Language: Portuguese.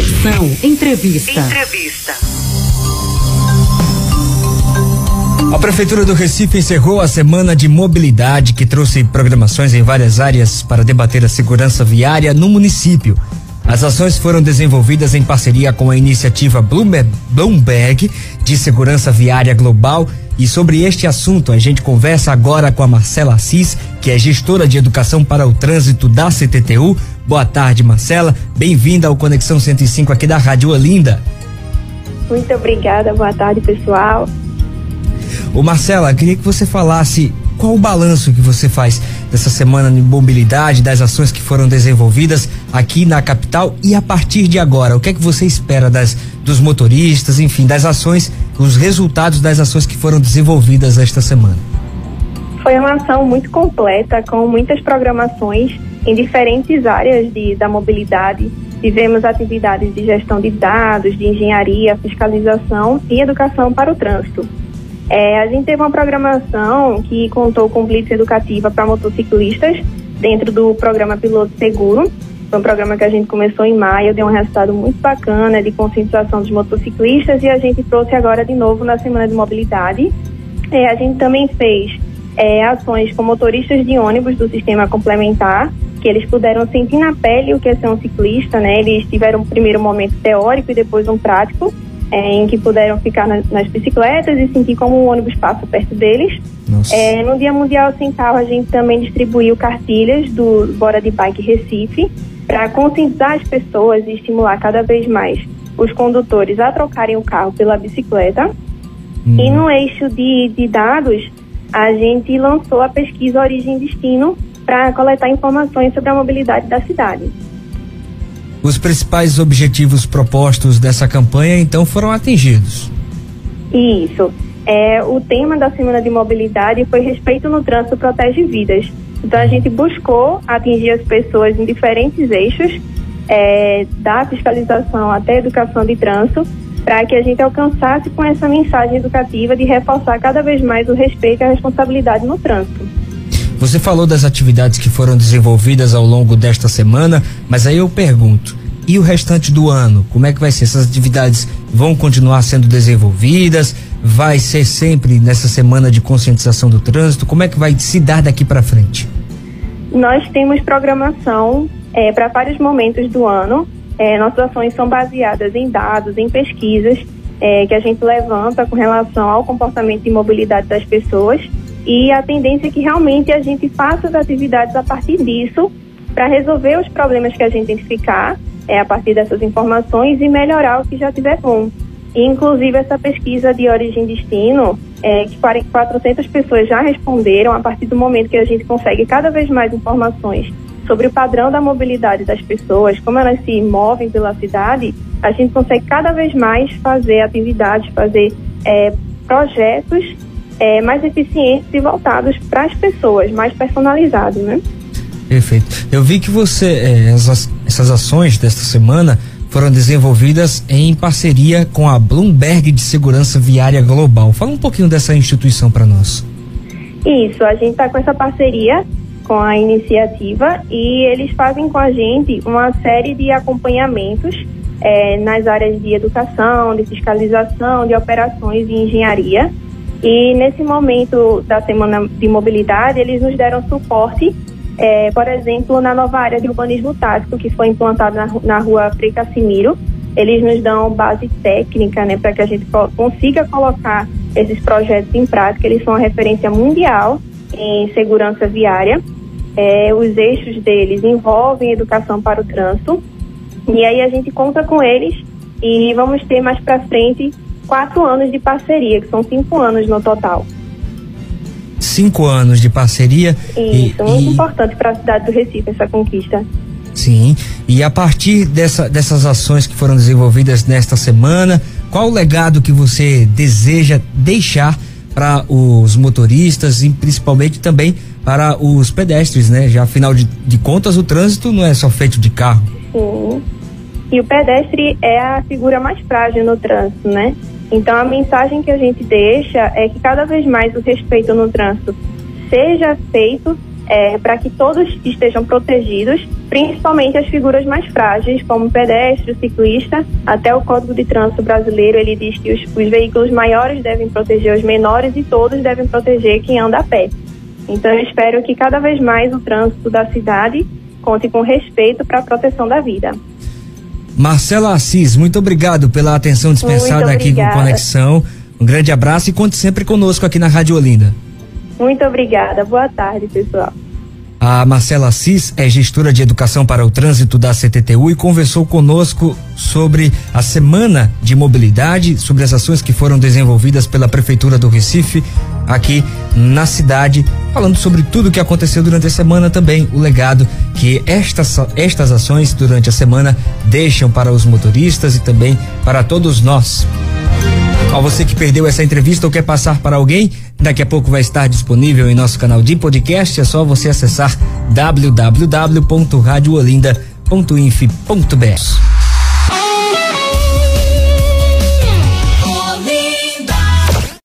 Conexão Entrevista. Entrevista. A Prefeitura do Recife encerrou a semana de mobilidade que trouxe programações em várias áreas para debater a segurança viária no município. As ações foram desenvolvidas em parceria com a iniciativa Bloomberg de Segurança Viária Global. E sobre este assunto, a gente conversa agora com a Marcela Assis, que é gestora de educação para o trânsito da CTTU. Boa tarde, Marcela. Bem-vinda ao Conexão 105 aqui da Rádio Olinda. Muito obrigada, boa tarde, pessoal. Ô Marcela, queria que você falasse qual o balanço que você faz dessa semana de mobilidade, das ações que foram desenvolvidas aqui na capital e a partir de agora, o que é que você espera das dos motoristas, enfim, das ações, os resultados das ações que foram desenvolvidas esta semana? Foi uma ação muito completa, com muitas programações em diferentes áreas de, da mobilidade. Tivemos atividades de gestão de dados, de engenharia, fiscalização e educação para o trânsito. É, a gente teve uma programação que contou com blitz educativa para motociclistas dentro do programa Piloto Seguro. Foi um programa que a gente começou em maio, deu um resultado muito bacana de conscientização dos motociclistas e a gente trouxe agora de novo na Semana de Mobilidade. É, a gente também fez é, ações com motoristas de ônibus do sistema complementar, que eles puderam sentir na pele o que é ser um ciclista, né? Eles tiveram um primeiro momento teórico e depois um prático é, em que puderam ficar na, nas bicicletas e sentir como o ônibus passa perto deles. É, no Dia Mundial Sem Carro, a gente também distribuiu cartilhas do Bora de Bike Recife para conscientizar as pessoas e estimular cada vez mais os condutores a trocarem o carro pela bicicleta. Hum. E no eixo de, de dados, a gente lançou a pesquisa Origem e Destino para coletar informações sobre a mobilidade da cidade. Os principais objetivos propostos dessa campanha então foram atingidos. Isso. É, o tema da Semana de Mobilidade foi Respeito no Trânsito Protege Vidas. Então a gente buscou atingir as pessoas em diferentes eixos, é, da fiscalização até educação de trânsito, para que a gente alcançasse com essa mensagem educativa de reforçar cada vez mais o respeito e a responsabilidade no trânsito. Você falou das atividades que foram desenvolvidas ao longo desta semana, mas aí eu pergunto: e o restante do ano? Como é que vai ser? Essas atividades vão continuar sendo desenvolvidas? Vai ser sempre nessa semana de conscientização do trânsito? Como é que vai se dar daqui para frente? Nós temos programação é, para vários momentos do ano. É, nossas ações são baseadas em dados, em pesquisas é, que a gente levanta com relação ao comportamento e mobilidade das pessoas e a tendência é que realmente a gente faça as atividades a partir disso para resolver os problemas que a gente identificar é, a partir dessas informações e melhorar o que já tiver bom. E, inclusive, essa pesquisa de origem e destino, é, que 400 pessoas já responderam a partir do momento que a gente consegue cada vez mais informações sobre o padrão da mobilidade das pessoas, como elas se movem pela cidade, a gente consegue cada vez mais fazer atividades, fazer é, projetos é, mais eficientes e voltados para as pessoas, mais personalizados, né? Perfeito. Eu vi que você, é, essas, essas ações desta semana foram desenvolvidas em parceria com a Bloomberg de Segurança Viária Global. Fala um pouquinho dessa instituição para nós. Isso, a gente está com essa parceria com a iniciativa e eles fazem com a gente uma série de acompanhamentos é, nas áreas de educação, de fiscalização, de operações e engenharia e nesse momento da Semana de Mobilidade, eles nos deram suporte, é, por exemplo, na nova área de urbanismo tático, que foi implantada na, na rua Frei Cassimiro. Eles nos dão base técnica né, para que a gente consiga colocar esses projetos em prática. Eles são uma referência mundial em segurança viária. É, os eixos deles envolvem educação para o trânsito. E aí a gente conta com eles e vamos ter mais para frente quatro anos de parceria, que são cinco anos no total. Cinco anos de parceria. Isso, e, muito e... importante para a cidade do Recife essa conquista. Sim, e a partir dessa, dessas ações que foram desenvolvidas nesta semana, qual o legado que você deseja deixar para os motoristas e principalmente também para os pedestres, né? Já afinal de, de contas, o trânsito não é só feito de carro. Sim. E o pedestre é a figura mais frágil no trânsito, né? Então, a mensagem que a gente deixa é que cada vez mais o respeito no trânsito seja feito é, para que todos estejam protegidos principalmente as figuras mais frágeis, como o pedestre, o ciclista. Até o Código de Trânsito Brasileiro ele diz que os, os veículos maiores devem proteger os menores e todos devem proteger quem anda a pé. Então, eu espero que cada vez mais o trânsito da cidade conte com respeito para a proteção da vida. Marcela Assis, muito obrigado pela atenção dispensada aqui com Conexão. Um grande abraço e conte sempre conosco aqui na Rádio Olinda. Muito obrigada. Boa tarde, pessoal. A Marcela Assis é gestora de educação para o trânsito da CTTU e conversou conosco sobre a semana de mobilidade, sobre as ações que foram desenvolvidas pela Prefeitura do Recife aqui na cidade, falando sobre tudo o que aconteceu durante a semana também, o legado que estas, estas ações durante a semana deixam para os motoristas e também para todos nós. A você que perdeu essa entrevista ou quer passar para alguém, daqui a pouco vai estar disponível em nosso canal de podcast. É só você acessar www.radioolinda.inf.br.